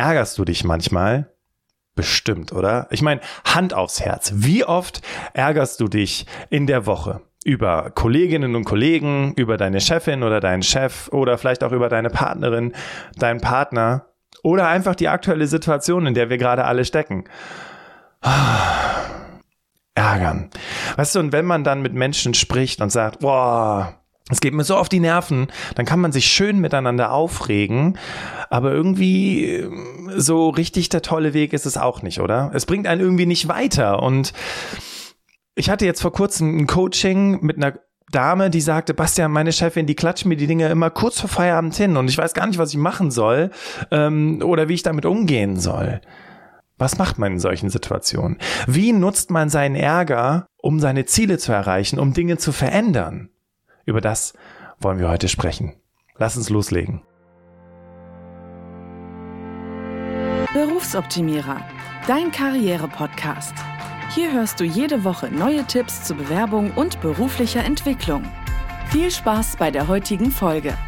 Ärgerst du dich manchmal? Bestimmt, oder? Ich meine, Hand aufs Herz. Wie oft ärgerst du dich in der Woche? Über Kolleginnen und Kollegen, über deine Chefin oder deinen Chef oder vielleicht auch über deine Partnerin, deinen Partner oder einfach die aktuelle Situation, in der wir gerade alle stecken. Ärgern. Weißt du, und wenn man dann mit Menschen spricht und sagt, boah, es geht mir so auf die Nerven, dann kann man sich schön miteinander aufregen, aber irgendwie äh, so richtig der tolle Weg ist es auch nicht, oder? Es bringt einen irgendwie nicht weiter und ich hatte jetzt vor kurzem ein Coaching mit einer Dame, die sagte, Bastian, meine Chefin, die klatscht mir die Dinge immer kurz vor Feierabend hin und ich weiß gar nicht, was ich machen soll ähm, oder wie ich damit umgehen soll. Was macht man in solchen Situationen? Wie nutzt man seinen Ärger, um seine Ziele zu erreichen, um Dinge zu verändern? Über das wollen wir heute sprechen. Lass uns loslegen. Berufsoptimierer, dein Karriere-Podcast. Hier hörst du jede Woche neue Tipps zur Bewerbung und beruflicher Entwicklung. Viel Spaß bei der heutigen Folge.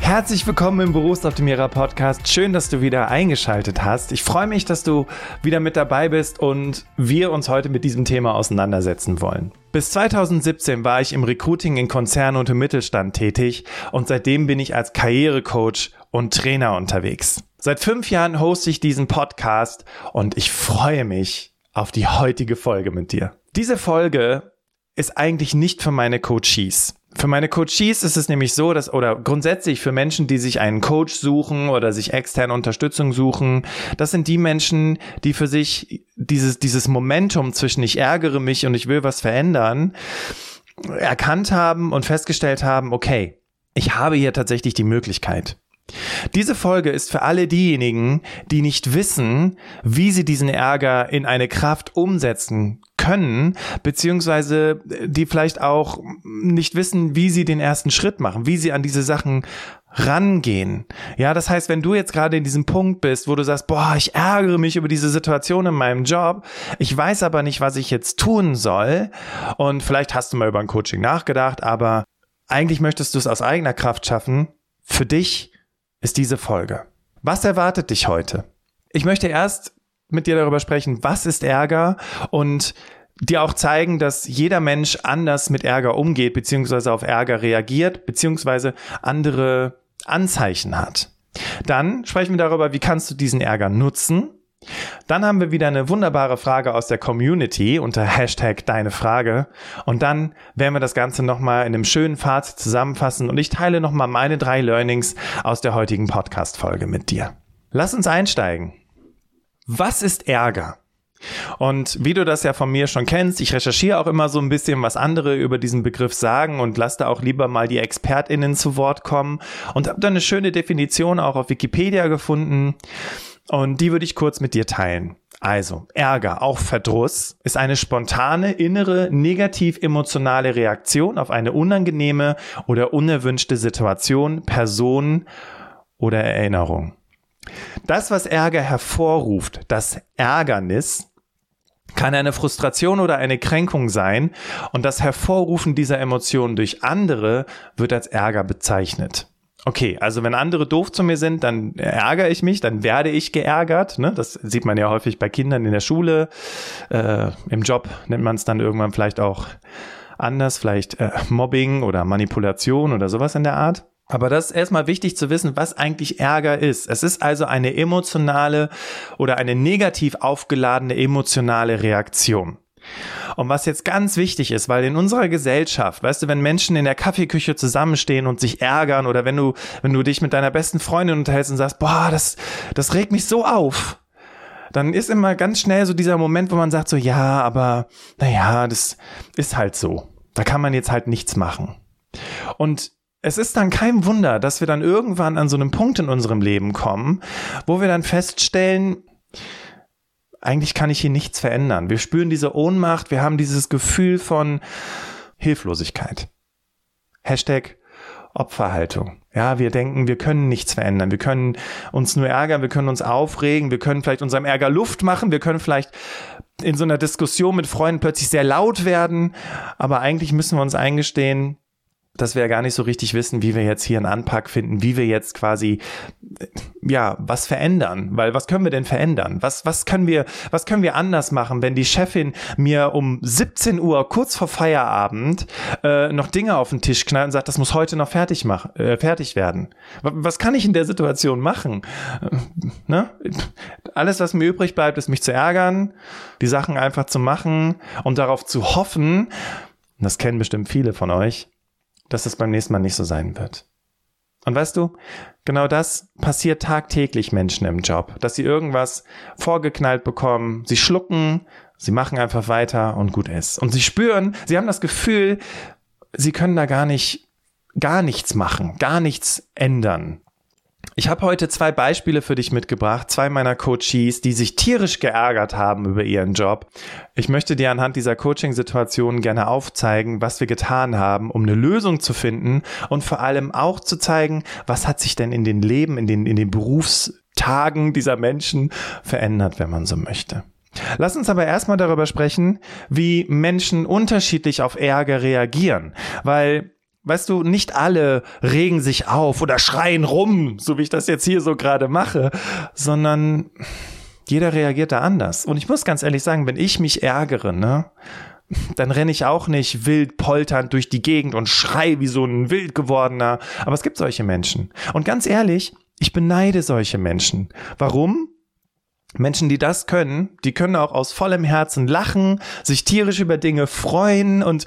Herzlich willkommen im Berufsoptimierer Podcast. Schön, dass du wieder eingeschaltet hast. Ich freue mich, dass du wieder mit dabei bist und wir uns heute mit diesem Thema auseinandersetzen wollen. Bis 2017 war ich im Recruiting in Konzernen und im Mittelstand tätig und seitdem bin ich als Karrierecoach und Trainer unterwegs. Seit fünf Jahren hoste ich diesen Podcast und ich freue mich auf die heutige Folge mit dir. Diese Folge ist eigentlich nicht für meine Coaches. Für meine Coaches ist es nämlich so, dass, oder grundsätzlich für Menschen, die sich einen Coach suchen oder sich externe Unterstützung suchen, das sind die Menschen, die für sich dieses, dieses Momentum zwischen ich ärgere mich und ich will was verändern, erkannt haben und festgestellt haben, okay, ich habe hier tatsächlich die Möglichkeit. Diese Folge ist für alle diejenigen, die nicht wissen, wie sie diesen Ärger in eine Kraft umsetzen können, beziehungsweise die vielleicht auch nicht wissen, wie sie den ersten Schritt machen, wie sie an diese Sachen rangehen. Ja, das heißt, wenn du jetzt gerade in diesem Punkt bist, wo du sagst, boah, ich ärgere mich über diese Situation in meinem Job, ich weiß aber nicht, was ich jetzt tun soll und vielleicht hast du mal über ein Coaching nachgedacht, aber eigentlich möchtest du es aus eigener Kraft schaffen, für dich ist diese Folge. Was erwartet dich heute? Ich möchte erst mit dir darüber sprechen, was ist Ärger und dir auch zeigen, dass jeder Mensch anders mit Ärger umgeht, beziehungsweise auf Ärger reagiert, beziehungsweise andere Anzeichen hat. Dann sprechen wir darüber, wie kannst du diesen Ärger nutzen dann haben wir wieder eine wunderbare Frage aus der Community unter Hashtag Deine Frage. Und dann werden wir das Ganze nochmal in einem schönen Fazit zusammenfassen und ich teile nochmal meine drei Learnings aus der heutigen Podcast-Folge mit dir. Lass uns einsteigen. Was ist Ärger? Und wie du das ja von mir schon kennst, ich recherchiere auch immer so ein bisschen, was andere über diesen Begriff sagen und lasse da auch lieber mal die ExpertInnen zu Wort kommen und habe da eine schöne Definition auch auf Wikipedia gefunden. Und die würde ich kurz mit dir teilen. Also, Ärger, auch Verdruss, ist eine spontane, innere, negativ emotionale Reaktion auf eine unangenehme oder unerwünschte Situation, Person oder Erinnerung. Das, was Ärger hervorruft, das Ärgernis, kann eine Frustration oder eine Kränkung sein und das Hervorrufen dieser Emotionen durch andere wird als Ärger bezeichnet. Okay, also wenn andere doof zu mir sind, dann ärgere ich mich, dann werde ich geärgert. Ne? Das sieht man ja häufig bei Kindern in der Schule. Äh, Im Job nennt man es dann irgendwann vielleicht auch anders, vielleicht äh, Mobbing oder Manipulation oder sowas in der Art. Aber das ist erstmal wichtig zu wissen, was eigentlich Ärger ist. Es ist also eine emotionale oder eine negativ aufgeladene emotionale Reaktion. Und was jetzt ganz wichtig ist, weil in unserer Gesellschaft, weißt du, wenn Menschen in der Kaffeeküche zusammenstehen und sich ärgern oder wenn du, wenn du dich mit deiner besten Freundin unterhältst und sagst, boah, das, das regt mich so auf, dann ist immer ganz schnell so dieser Moment, wo man sagt so, ja, aber, naja, das ist halt so. Da kann man jetzt halt nichts machen. Und es ist dann kein Wunder, dass wir dann irgendwann an so einem Punkt in unserem Leben kommen, wo wir dann feststellen, eigentlich kann ich hier nichts verändern. Wir spüren diese Ohnmacht, wir haben dieses Gefühl von Hilflosigkeit. Hashtag Opferhaltung. Ja, wir denken, wir können nichts verändern. Wir können uns nur ärgern, wir können uns aufregen, wir können vielleicht unserem Ärger Luft machen, wir können vielleicht in so einer Diskussion mit Freunden plötzlich sehr laut werden, aber eigentlich müssen wir uns eingestehen, dass wir ja gar nicht so richtig wissen, wie wir jetzt hier einen Anpack finden, wie wir jetzt quasi, ja, was verändern. Weil was können wir denn verändern? Was, was können wir, was können wir anders machen, wenn die Chefin mir um 17 Uhr kurz vor Feierabend äh, noch Dinge auf den Tisch knallt und sagt, das muss heute noch fertig machen, äh, fertig werden? Was kann ich in der Situation machen? Äh, ne? Alles, was mir übrig bleibt, ist mich zu ärgern, die Sachen einfach zu machen und darauf zu hoffen, das kennen bestimmt viele von euch, dass es beim nächsten Mal nicht so sein wird. Und weißt du, genau das passiert tagtäglich Menschen im Job, dass sie irgendwas vorgeknallt bekommen, sie schlucken, sie machen einfach weiter und gut ist. Und sie spüren, sie haben das Gefühl, sie können da gar nicht, gar nichts machen, gar nichts ändern. Ich habe heute zwei Beispiele für dich mitgebracht, zwei meiner Coaches, die sich tierisch geärgert haben über ihren Job. Ich möchte dir anhand dieser Coaching-Situation gerne aufzeigen, was wir getan haben, um eine Lösung zu finden und vor allem auch zu zeigen, was hat sich denn in den Leben, in den, in den Berufstagen dieser Menschen verändert, wenn man so möchte. Lass uns aber erstmal darüber sprechen, wie Menschen unterschiedlich auf Ärger reagieren, weil Weißt du, nicht alle regen sich auf oder schreien rum, so wie ich das jetzt hier so gerade mache, sondern jeder reagiert da anders. Und ich muss ganz ehrlich sagen, wenn ich mich ärgere, ne, dann renne ich auch nicht wild polternd durch die Gegend und schrei wie so ein wild gewordener. Aber es gibt solche Menschen. Und ganz ehrlich, ich beneide solche Menschen. Warum? Menschen, die das können, die können auch aus vollem Herzen lachen, sich tierisch über Dinge freuen und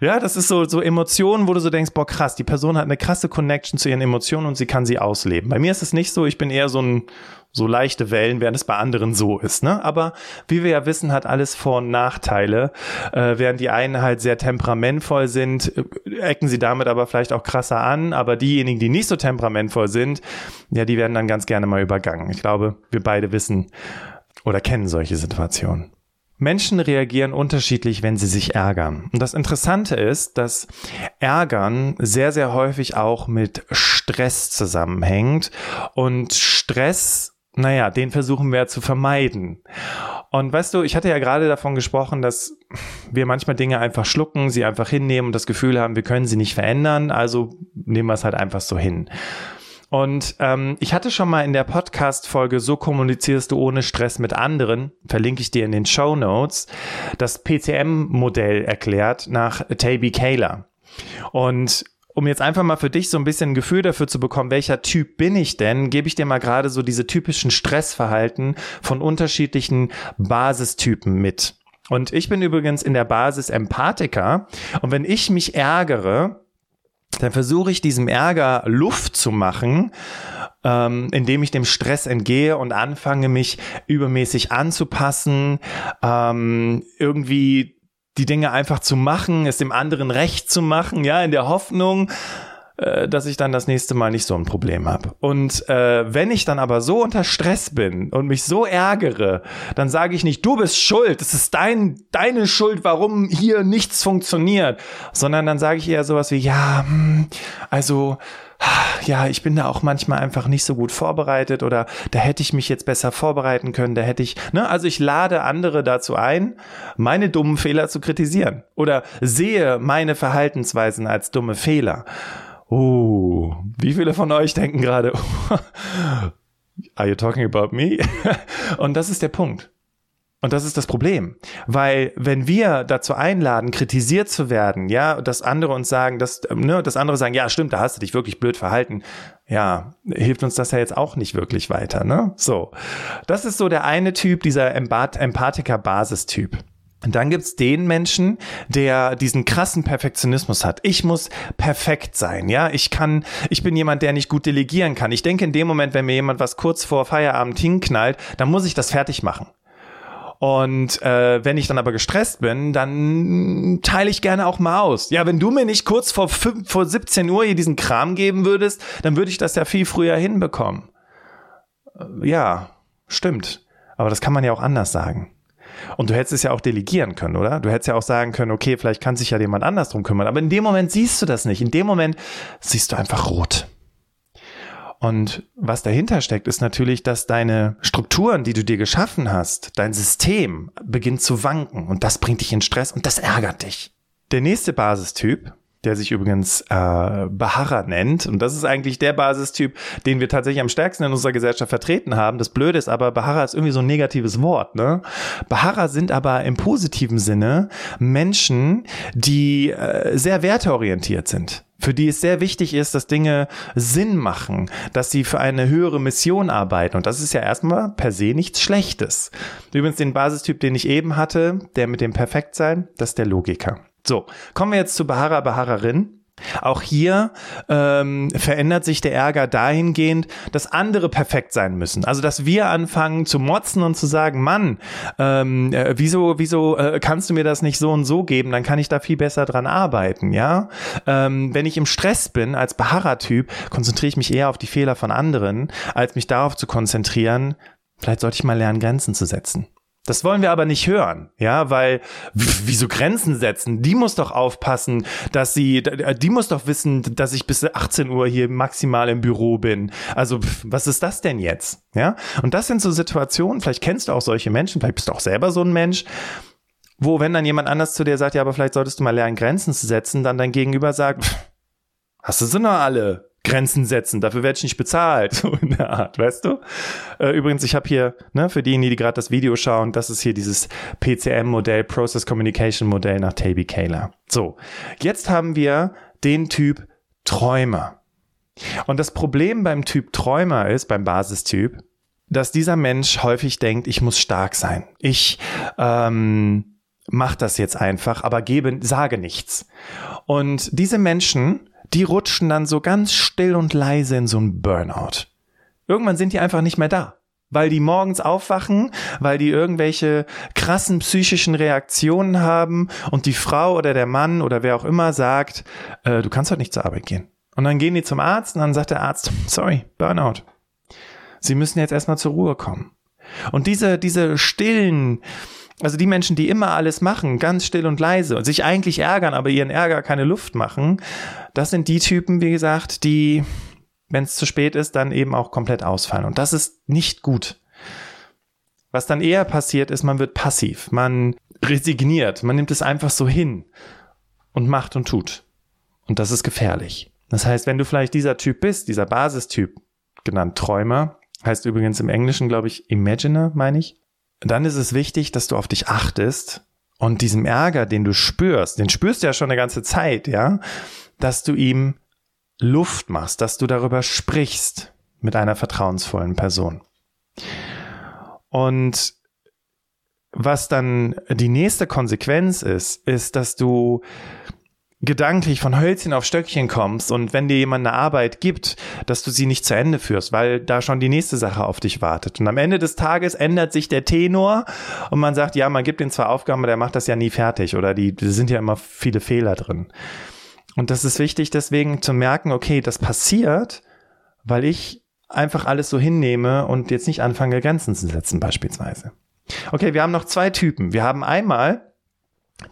ja, das ist so, so Emotionen, wo du so denkst, boah, krass, die Person hat eine krasse Connection zu ihren Emotionen und sie kann sie ausleben. Bei mir ist es nicht so, ich bin eher so ein, so leichte Wellen, während es bei anderen so ist, ne? Aber wie wir ja wissen, hat alles Vor- und Nachteile. Äh, während die einen halt sehr temperamentvoll sind, äh, ecken sie damit aber vielleicht auch krasser an, aber diejenigen, die nicht so temperamentvoll sind, ja, die werden dann ganz gerne mal übergangen. Ich glaube, wir beide wissen oder kennen solche Situationen. Menschen reagieren unterschiedlich, wenn sie sich ärgern. Und das Interessante ist, dass Ärgern sehr, sehr häufig auch mit Stress zusammenhängt. Und Stress, naja, den versuchen wir zu vermeiden. Und weißt du, ich hatte ja gerade davon gesprochen, dass wir manchmal Dinge einfach schlucken, sie einfach hinnehmen und das Gefühl haben, wir können sie nicht verändern, also nehmen wir es halt einfach so hin. Und ähm, ich hatte schon mal in der Podcast-Folge So kommunizierst du ohne Stress mit anderen, verlinke ich dir in den Show Notes, das PCM-Modell erklärt nach Taby Kayla. Und um jetzt einfach mal für dich so ein bisschen ein Gefühl dafür zu bekommen, welcher Typ bin ich denn, gebe ich dir mal gerade so diese typischen Stressverhalten von unterschiedlichen Basistypen mit. Und ich bin übrigens in der Basis Empathiker. Und wenn ich mich ärgere, dann versuche ich diesem Ärger Luft zu machen, ähm, indem ich dem Stress entgehe und anfange, mich übermäßig anzupassen, ähm, irgendwie die Dinge einfach zu machen, es dem anderen recht zu machen, ja, in der Hoffnung, äh, dass ich dann das nächste Mal nicht so ein Problem habe. Und äh, wenn ich dann aber so unter Stress bin und mich so ärgere, dann sage ich nicht, du bist schuld, es ist dein, deine Schuld, warum hier nichts funktioniert, sondern dann sage ich eher sowas wie, ja, hm, also ja, ich bin da auch manchmal einfach nicht so gut vorbereitet oder da hätte ich mich jetzt besser vorbereiten können, da hätte ich, ne, also ich lade andere dazu ein, meine dummen Fehler zu kritisieren oder sehe meine Verhaltensweisen als dumme Fehler. Oh, wie viele von euch denken gerade, are you talking about me? Und das ist der Punkt. Und das ist das Problem. Weil wenn wir dazu einladen, kritisiert zu werden, ja, dass andere uns sagen, dass, ne, dass andere sagen, ja, stimmt, da hast du dich wirklich blöd verhalten, ja, hilft uns das ja jetzt auch nicht wirklich weiter, ne? So. Das ist so der eine Typ, dieser Empathiker-Basistyp. Und dann gibt's den Menschen, der diesen krassen Perfektionismus hat. Ich muss perfekt sein, ja. Ich kann, ich bin jemand, der nicht gut delegieren kann. Ich denke in dem Moment, wenn mir jemand was kurz vor Feierabend hinknallt, dann muss ich das fertig machen. Und äh, wenn ich dann aber gestresst bin, dann teile ich gerne auch mal aus. Ja, wenn du mir nicht kurz vor, 5, vor 17 Uhr hier diesen Kram geben würdest, dann würde ich das ja viel früher hinbekommen. Äh, ja, stimmt. Aber das kann man ja auch anders sagen. Und du hättest es ja auch delegieren können, oder? Du hättest ja auch sagen können, okay, vielleicht kann sich ja jemand anders drum kümmern. Aber in dem Moment siehst du das nicht. In dem Moment siehst du einfach rot. Und was dahinter steckt, ist natürlich, dass deine Strukturen, die du dir geschaffen hast, dein System beginnt zu wanken und das bringt dich in Stress und das ärgert dich. Der nächste Basistyp, der sich übrigens äh, Beharrer nennt. Und das ist eigentlich der Basistyp, den wir tatsächlich am stärksten in unserer Gesellschaft vertreten haben. Das Blöde ist aber, Beharrer ist irgendwie so ein negatives Wort. Ne? Beharrer sind aber im positiven Sinne Menschen, die äh, sehr werteorientiert sind für die es sehr wichtig ist, dass Dinge Sinn machen, dass sie für eine höhere Mission arbeiten. Und das ist ja erstmal per se nichts Schlechtes. Übrigens den Basistyp, den ich eben hatte, der mit dem Perfektsein, das ist der Logiker. So, kommen wir jetzt zu Bahara Baharerin. Auch hier ähm, verändert sich der Ärger dahingehend, dass andere perfekt sein müssen. Also dass wir anfangen zu motzen und zu sagen, Mann, ähm, äh, wieso, wieso äh, kannst du mir das nicht so und so geben? Dann kann ich da viel besser dran arbeiten, ja. Ähm, wenn ich im Stress bin als Beharrer-Typ, konzentriere ich mich eher auf die Fehler von anderen, als mich darauf zu konzentrieren. Vielleicht sollte ich mal lernen, Grenzen zu setzen. Das wollen wir aber nicht hören, ja, weil wieso Grenzen setzen? Die muss doch aufpassen, dass sie, die muss doch wissen, dass ich bis 18 Uhr hier maximal im Büro bin. Also was ist das denn jetzt, ja? Und das sind so Situationen. Vielleicht kennst du auch solche Menschen, vielleicht bist du auch selber so ein Mensch, wo wenn dann jemand anders zu dir sagt, ja, aber vielleicht solltest du mal lernen, Grenzen zu setzen, dann dein Gegenüber sagt, hast du sie noch alle? Grenzen setzen, dafür werde ich nicht bezahlt, so in der Art, weißt du? Äh, übrigens, ich habe hier, ne, für diejenigen, die gerade das Video schauen, das ist hier dieses PCM-Modell, Process Communication Modell nach Taby Kayla. So, jetzt haben wir den Typ Träumer. Und das Problem beim Typ Träumer ist, beim Basistyp, dass dieser Mensch häufig denkt, ich muss stark sein. Ich ähm, mach das jetzt einfach, aber gebe, sage nichts. Und diese Menschen die rutschen dann so ganz still und leise in so ein Burnout. Irgendwann sind die einfach nicht mehr da. Weil die morgens aufwachen, weil die irgendwelche krassen psychischen Reaktionen haben und die Frau oder der Mann oder wer auch immer sagt, äh, du kannst heute nicht zur Arbeit gehen. Und dann gehen die zum Arzt und dann sagt der Arzt, sorry, Burnout. Sie müssen jetzt erstmal zur Ruhe kommen. Und diese, diese stillen, also die Menschen, die immer alles machen, ganz still und leise und sich eigentlich ärgern, aber ihren Ärger keine Luft machen, das sind die Typen, wie gesagt, die, wenn es zu spät ist, dann eben auch komplett ausfallen. Und das ist nicht gut. Was dann eher passiert ist, man wird passiv, man resigniert, man nimmt es einfach so hin und macht und tut. Und das ist gefährlich. Das heißt, wenn du vielleicht dieser Typ bist, dieser Basistyp, genannt Träumer, heißt übrigens im Englischen, glaube ich, Imaginer, meine ich, dann ist es wichtig, dass du auf dich achtest und diesem Ärger, den du spürst, den spürst du ja schon eine ganze Zeit, ja, dass du ihm Luft machst, dass du darüber sprichst mit einer vertrauensvollen Person. Und was dann die nächste Konsequenz ist, ist, dass du gedanklich von Hölzchen auf Stöckchen kommst und wenn dir jemand eine Arbeit gibt, dass du sie nicht zu Ende führst, weil da schon die nächste Sache auf dich wartet. Und am Ende des Tages ändert sich der Tenor und man sagt, ja, man gibt ihm zwar Aufgaben, aber der macht das ja nie fertig oder die, die sind ja immer viele Fehler drin. Und das ist wichtig deswegen zu merken, okay, das passiert, weil ich einfach alles so hinnehme und jetzt nicht anfange, Grenzen zu setzen beispielsweise. Okay, wir haben noch zwei Typen. Wir haben einmal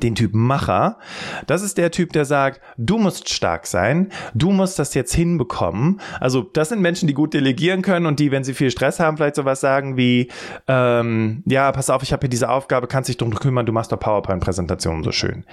den Typ Macher. Das ist der Typ, der sagt, du musst stark sein, du musst das jetzt hinbekommen. Also das sind Menschen, die gut delegieren können und die, wenn sie viel Stress haben, vielleicht sowas sagen wie, ähm, ja, pass auf, ich habe hier diese Aufgabe, kannst dich drum kümmern, du machst doch PowerPoint-Präsentationen so schön.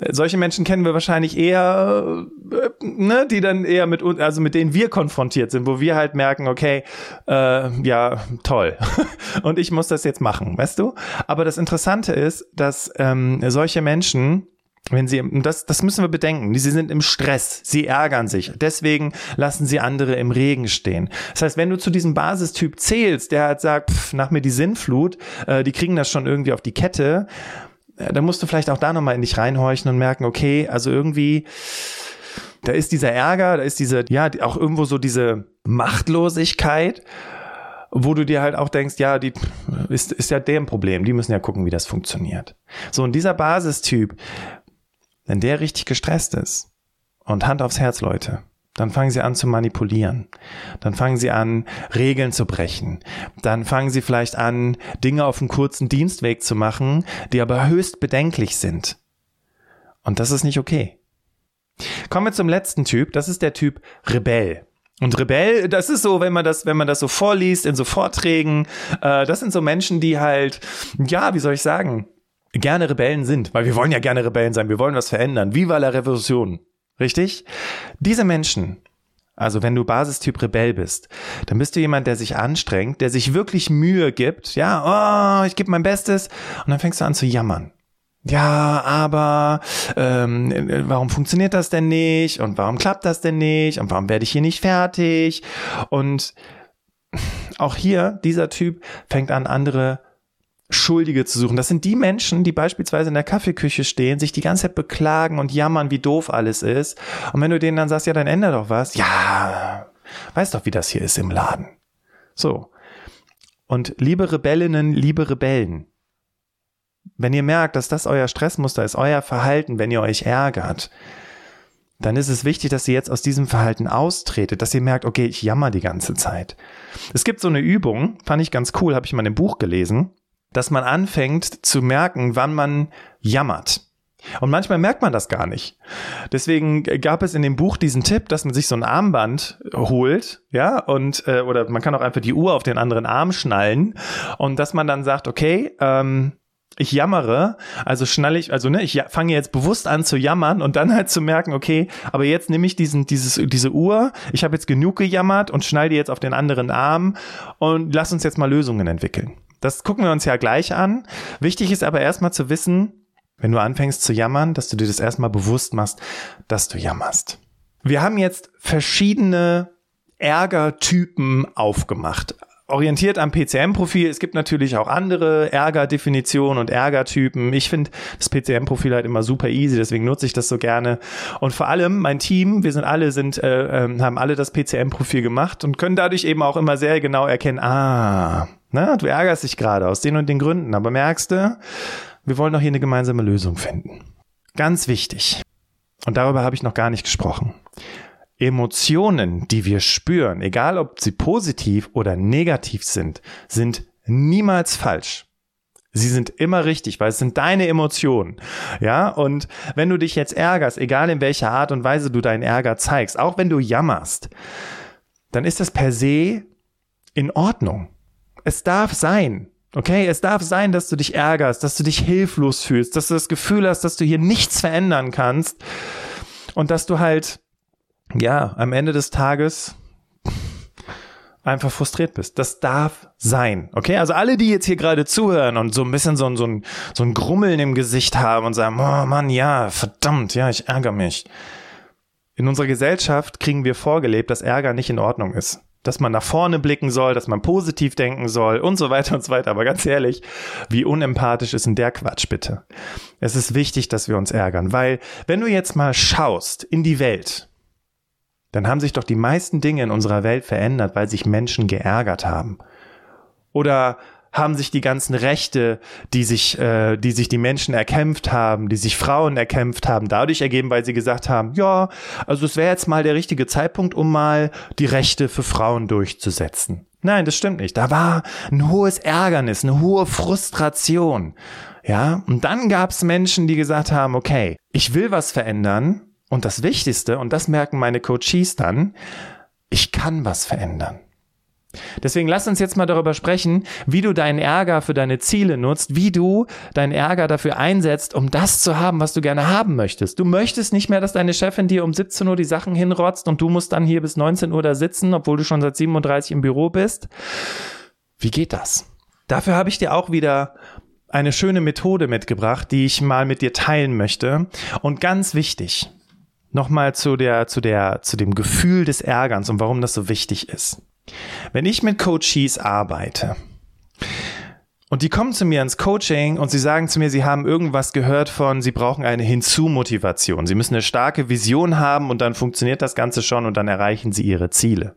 Äh, solche Menschen kennen wir wahrscheinlich eher, äh, ne, die dann eher mit uns, also mit denen wir konfrontiert sind, wo wir halt merken, okay, äh, ja, toll. und ich muss das jetzt machen, weißt du? Aber das Interessante ist, dass ähm, solche solche Menschen, wenn sie, das, das müssen wir bedenken, sie sind im Stress, sie ärgern sich, deswegen lassen sie andere im Regen stehen. Das heißt, wenn du zu diesem Basistyp zählst, der halt sagt, pff, nach mir die Sinnflut, äh, die kriegen das schon irgendwie auf die Kette, äh, dann musst du vielleicht auch da nochmal in dich reinhorchen und merken, okay, also irgendwie, da ist dieser Ärger, da ist diese, ja, auch irgendwo so diese Machtlosigkeit wo du dir halt auch denkst, ja, die ist, ist ja deren Problem, die müssen ja gucken, wie das funktioniert. So, und dieser Basistyp, wenn der richtig gestresst ist, und Hand aufs Herz, Leute, dann fangen sie an zu manipulieren. Dann fangen sie an, Regeln zu brechen. Dann fangen sie vielleicht an, Dinge auf einem kurzen Dienstweg zu machen, die aber höchst bedenklich sind. Und das ist nicht okay. Kommen wir zum letzten Typ. Das ist der Typ Rebell. Und Rebell, das ist so, wenn man das, wenn man das so vorliest in so Vorträgen, äh, das sind so Menschen, die halt, ja, wie soll ich sagen, gerne Rebellen sind, weil wir wollen ja gerne Rebellen sein, wir wollen was verändern. Viva la Revolution. Richtig? Diese Menschen, also wenn du Basistyp Rebell bist, dann bist du jemand, der sich anstrengt, der sich wirklich Mühe gibt. Ja, oh, ich gebe mein Bestes. Und dann fängst du an zu jammern. Ja, aber ähm, warum funktioniert das denn nicht? Und warum klappt das denn nicht? Und warum werde ich hier nicht fertig? Und auch hier, dieser Typ fängt an, andere Schuldige zu suchen. Das sind die Menschen, die beispielsweise in der Kaffeeküche stehen, sich die ganze Zeit beklagen und jammern, wie doof alles ist. Und wenn du denen dann sagst, ja, dann ändere doch was. Ja, weißt doch, wie das hier ist im Laden. So. Und liebe Rebellinnen, liebe Rebellen, wenn ihr merkt, dass das euer Stressmuster ist, euer Verhalten, wenn ihr euch ärgert, dann ist es wichtig, dass ihr jetzt aus diesem Verhalten austretet, dass ihr merkt, okay, ich jammer die ganze Zeit. Es gibt so eine Übung, fand ich ganz cool, habe ich mal in einem Buch gelesen dass man anfängt zu merken, wann man jammert. Und manchmal merkt man das gar nicht. Deswegen gab es in dem Buch diesen Tipp, dass man sich so ein Armband holt, ja, und äh, oder man kann auch einfach die Uhr auf den anderen Arm schnallen und dass man dann sagt, okay, ähm, ich jammere, also schnalle ich, also ne, ich fange jetzt bewusst an zu jammern und dann halt zu merken, okay, aber jetzt nehme ich diesen, dieses, diese Uhr, ich habe jetzt genug gejammert und schnall die jetzt auf den anderen Arm und lass uns jetzt mal Lösungen entwickeln. Das gucken wir uns ja gleich an. Wichtig ist aber erstmal zu wissen, wenn du anfängst zu jammern, dass du dir das erstmal bewusst machst, dass du jammerst. Wir haben jetzt verschiedene Ärgertypen aufgemacht. Orientiert am PCM-Profil. Es gibt natürlich auch andere Ärgerdefinitionen und Ärgertypen. Ich finde das PCM-Profil halt immer super easy, deswegen nutze ich das so gerne. Und vor allem mein Team, wir sind alle, sind, äh, äh, haben alle das PCM-Profil gemacht und können dadurch eben auch immer sehr genau erkennen, ah, na, du ärgerst dich gerade aus den und den Gründen, aber merkst du, wir wollen doch hier eine gemeinsame Lösung finden. Ganz wichtig. Und darüber habe ich noch gar nicht gesprochen. Emotionen, die wir spüren, egal ob sie positiv oder negativ sind, sind niemals falsch. Sie sind immer richtig, weil es sind deine Emotionen. Ja, und wenn du dich jetzt ärgerst, egal in welcher Art und Weise du deinen Ärger zeigst, auch wenn du jammerst, dann ist das per se in Ordnung. Es darf sein. Okay, es darf sein, dass du dich ärgerst, dass du dich hilflos fühlst, dass du das Gefühl hast, dass du hier nichts verändern kannst und dass du halt, ja, am Ende des Tages einfach frustriert bist. Das darf sein. Okay, also alle, die jetzt hier gerade zuhören und so ein bisschen so ein, so ein, so ein Grummeln im Gesicht haben und sagen, oh Mann, ja, verdammt, ja, ich ärgere mich. In unserer Gesellschaft kriegen wir vorgelebt, dass Ärger nicht in Ordnung ist dass man nach vorne blicken soll, dass man positiv denken soll und so weiter und so weiter. Aber ganz ehrlich, wie unempathisch ist denn der Quatsch bitte? Es ist wichtig, dass wir uns ärgern, weil wenn du jetzt mal schaust in die Welt, dann haben sich doch die meisten Dinge in unserer Welt verändert, weil sich Menschen geärgert haben. Oder haben sich die ganzen Rechte, die sich, äh, die sich die Menschen erkämpft haben, die sich Frauen erkämpft haben, dadurch ergeben, weil sie gesagt haben, ja, also es wäre jetzt mal der richtige Zeitpunkt, um mal die Rechte für Frauen durchzusetzen. Nein, das stimmt nicht. Da war ein hohes Ärgernis, eine hohe Frustration. Ja, und dann gab es Menschen, die gesagt haben, okay, ich will was verändern. Und das Wichtigste, und das merken meine Coaches dann, ich kann was verändern. Deswegen lass uns jetzt mal darüber sprechen, wie du deinen Ärger für deine Ziele nutzt, wie du deinen Ärger dafür einsetzt, um das zu haben, was du gerne haben möchtest. Du möchtest nicht mehr, dass deine Chefin dir um 17 Uhr die Sachen hinrotzt und du musst dann hier bis 19 Uhr da sitzen, obwohl du schon seit 37 im Büro bist. Wie geht das? Dafür habe ich dir auch wieder eine schöne Methode mitgebracht, die ich mal mit dir teilen möchte. Und ganz wichtig, nochmal zu der, zu der, zu dem Gefühl des Ärgerns und warum das so wichtig ist. Wenn ich mit Coaches arbeite und die kommen zu mir ins Coaching und sie sagen zu mir, sie haben irgendwas gehört von, sie brauchen eine Hinzu-Motivation. Sie müssen eine starke Vision haben und dann funktioniert das Ganze schon und dann erreichen sie ihre Ziele.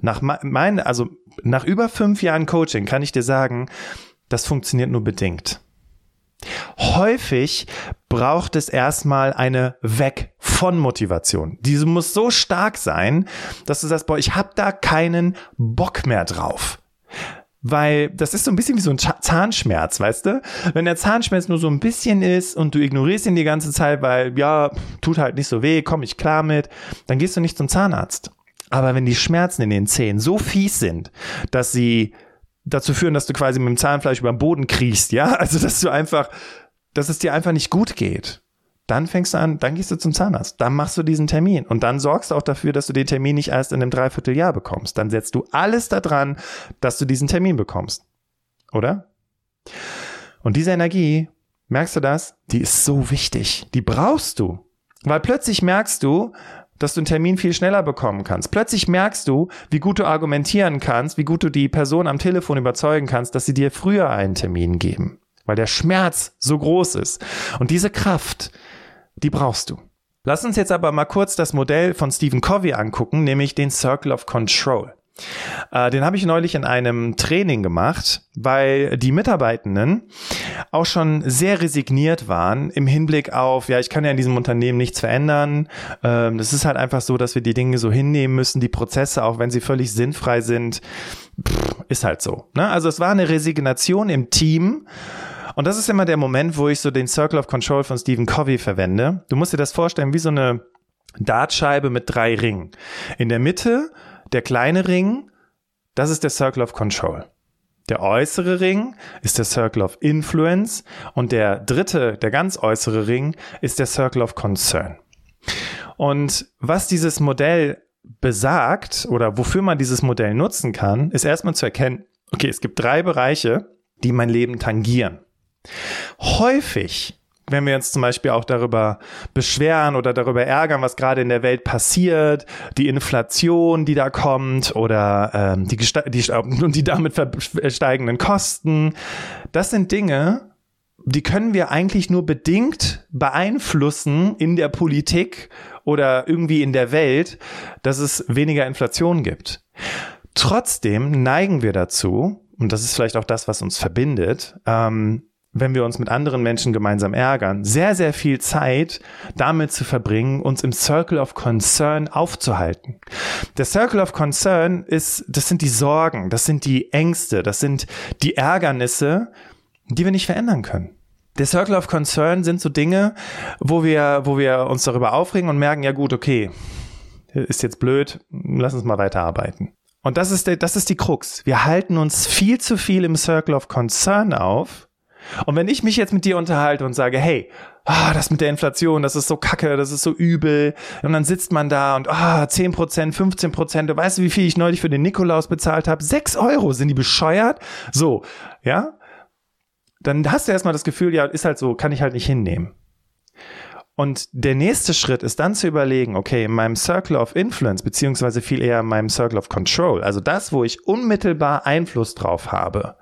Nach mein, also nach über fünf Jahren Coaching kann ich dir sagen, das funktioniert nur bedingt. Häufig braucht es erstmal eine Weg von Motivation. Diese muss so stark sein, dass du sagst, boah, ich habe da keinen Bock mehr drauf. Weil das ist so ein bisschen wie so ein Zahnschmerz, weißt du? Wenn der Zahnschmerz nur so ein bisschen ist und du ignorierst ihn die ganze Zeit, weil ja, tut halt nicht so weh, komm ich klar mit, dann gehst du nicht zum Zahnarzt. Aber wenn die Schmerzen in den Zähnen so fies sind, dass sie dazu führen, dass du quasi mit dem Zahnfleisch über den Boden kriechst, ja? Also, dass du einfach, dass es dir einfach nicht gut geht, dann fängst du an, dann gehst du zum Zahnarzt, dann machst du diesen Termin und dann sorgst du auch dafür, dass du den Termin nicht erst in einem Dreivierteljahr bekommst. Dann setzt du alles daran, dass du diesen Termin bekommst. Oder? Und diese Energie, merkst du das? Die ist so wichtig. Die brauchst du. Weil plötzlich merkst du, dass du einen Termin viel schneller bekommen kannst. Plötzlich merkst du, wie gut du argumentieren kannst, wie gut du die Person am Telefon überzeugen kannst, dass sie dir früher einen Termin geben. Weil der Schmerz so groß ist. Und diese Kraft, die brauchst du. Lass uns jetzt aber mal kurz das Modell von Stephen Covey angucken, nämlich den Circle of Control. Äh, den habe ich neulich in einem Training gemacht, weil die Mitarbeitenden auch schon sehr resigniert waren im Hinblick auf, ja, ich kann ja in diesem Unternehmen nichts verändern. Ähm, das ist halt einfach so, dass wir die Dinge so hinnehmen müssen, die Prozesse, auch wenn sie völlig sinnfrei sind, ist halt so. Ne? Also es war eine Resignation im Team und das ist immer der Moment, wo ich so den Circle of Control von Stephen Covey verwende. Du musst dir das vorstellen wie so eine Dartscheibe mit drei Ringen. In der Mitte der kleine Ring, das ist der Circle of Control. Der äußere Ring ist der Circle of Influence und der dritte, der ganz äußere Ring ist der Circle of Concern. Und was dieses Modell besagt oder wofür man dieses Modell nutzen kann, ist erstmal zu erkennen, okay, es gibt drei Bereiche, die mein Leben tangieren. Häufig wenn wir uns zum Beispiel auch darüber beschweren oder darüber ärgern, was gerade in der Welt passiert, die Inflation, die da kommt oder ähm, die, die, und die damit steigenden Kosten, das sind Dinge, die können wir eigentlich nur bedingt beeinflussen in der Politik oder irgendwie in der Welt, dass es weniger Inflation gibt. Trotzdem neigen wir dazu, und das ist vielleicht auch das, was uns verbindet, ähm, wenn wir uns mit anderen Menschen gemeinsam ärgern, sehr, sehr viel Zeit damit zu verbringen, uns im Circle of Concern aufzuhalten. Der Circle of Concern ist, das sind die Sorgen, das sind die Ängste, das sind die Ärgernisse, die wir nicht verändern können. Der Circle of Concern sind so Dinge, wo wir, wo wir uns darüber aufregen und merken, ja gut, okay, ist jetzt blöd, lass uns mal weiterarbeiten. Und das ist, der, das ist die Krux. Wir halten uns viel zu viel im Circle of Concern auf, und wenn ich mich jetzt mit dir unterhalte und sage, hey, ah, das mit der Inflation, das ist so kacke, das ist so übel. Und dann sitzt man da und ah, 10 Prozent, 15 Prozent. Du weißt, wie viel ich neulich für den Nikolaus bezahlt habe? 6 Euro. Sind die bescheuert? So, ja? Dann hast du erstmal das Gefühl, ja, ist halt so, kann ich halt nicht hinnehmen. Und der nächste Schritt ist dann zu überlegen, okay, in meinem Circle of Influence, beziehungsweise viel eher in meinem Circle of Control, also das, wo ich unmittelbar Einfluss drauf habe,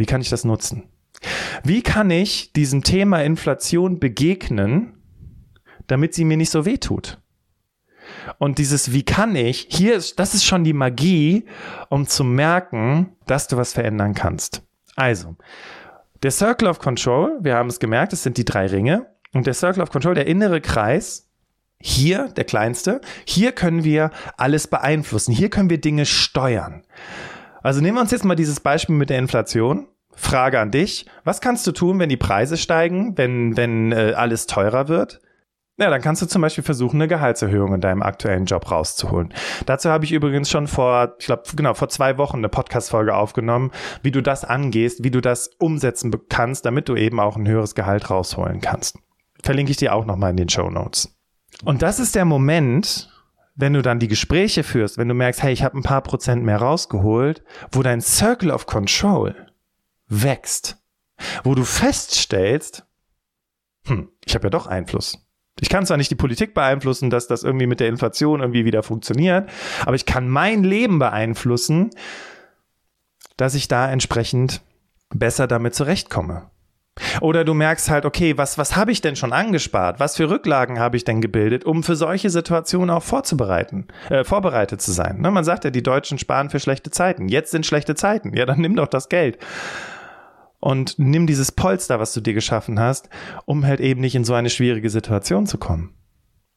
wie kann ich das nutzen? Wie kann ich diesem Thema Inflation begegnen, damit sie mir nicht so weh tut? Und dieses Wie kann ich, hier ist, das ist schon die Magie, um zu merken, dass du was verändern kannst. Also, der Circle of Control, wir haben es gemerkt, es sind die drei Ringe. Und der Circle of Control, der innere Kreis, hier, der kleinste, hier können wir alles beeinflussen. Hier können wir Dinge steuern. Also nehmen wir uns jetzt mal dieses Beispiel mit der Inflation. Frage an dich. Was kannst du tun, wenn die Preise steigen, wenn, wenn äh, alles teurer wird? Ja, dann kannst du zum Beispiel versuchen, eine Gehaltserhöhung in deinem aktuellen Job rauszuholen. Dazu habe ich übrigens schon vor, ich glaube, genau, vor zwei Wochen eine Podcast-Folge aufgenommen, wie du das angehst, wie du das umsetzen kannst, damit du eben auch ein höheres Gehalt rausholen kannst. Verlinke ich dir auch nochmal in den Show Notes. Und das ist der Moment, wenn du dann die Gespräche führst, wenn du merkst, hey, ich habe ein paar Prozent mehr rausgeholt, wo dein Circle of Control wächst, wo du feststellst, hm, ich habe ja doch Einfluss. Ich kann zwar nicht die Politik beeinflussen, dass das irgendwie mit der Inflation irgendwie wieder funktioniert, aber ich kann mein Leben beeinflussen, dass ich da entsprechend besser damit zurechtkomme. Oder du merkst halt, okay, was, was habe ich denn schon angespart? Was für Rücklagen habe ich denn gebildet, um für solche Situationen auch vorzubereiten, äh, vorbereitet zu sein? Ne? Man sagt ja, die Deutschen sparen für schlechte Zeiten. Jetzt sind schlechte Zeiten. Ja, dann nimm doch das Geld. Und nimm dieses Polster, was du dir geschaffen hast, um halt eben nicht in so eine schwierige Situation zu kommen.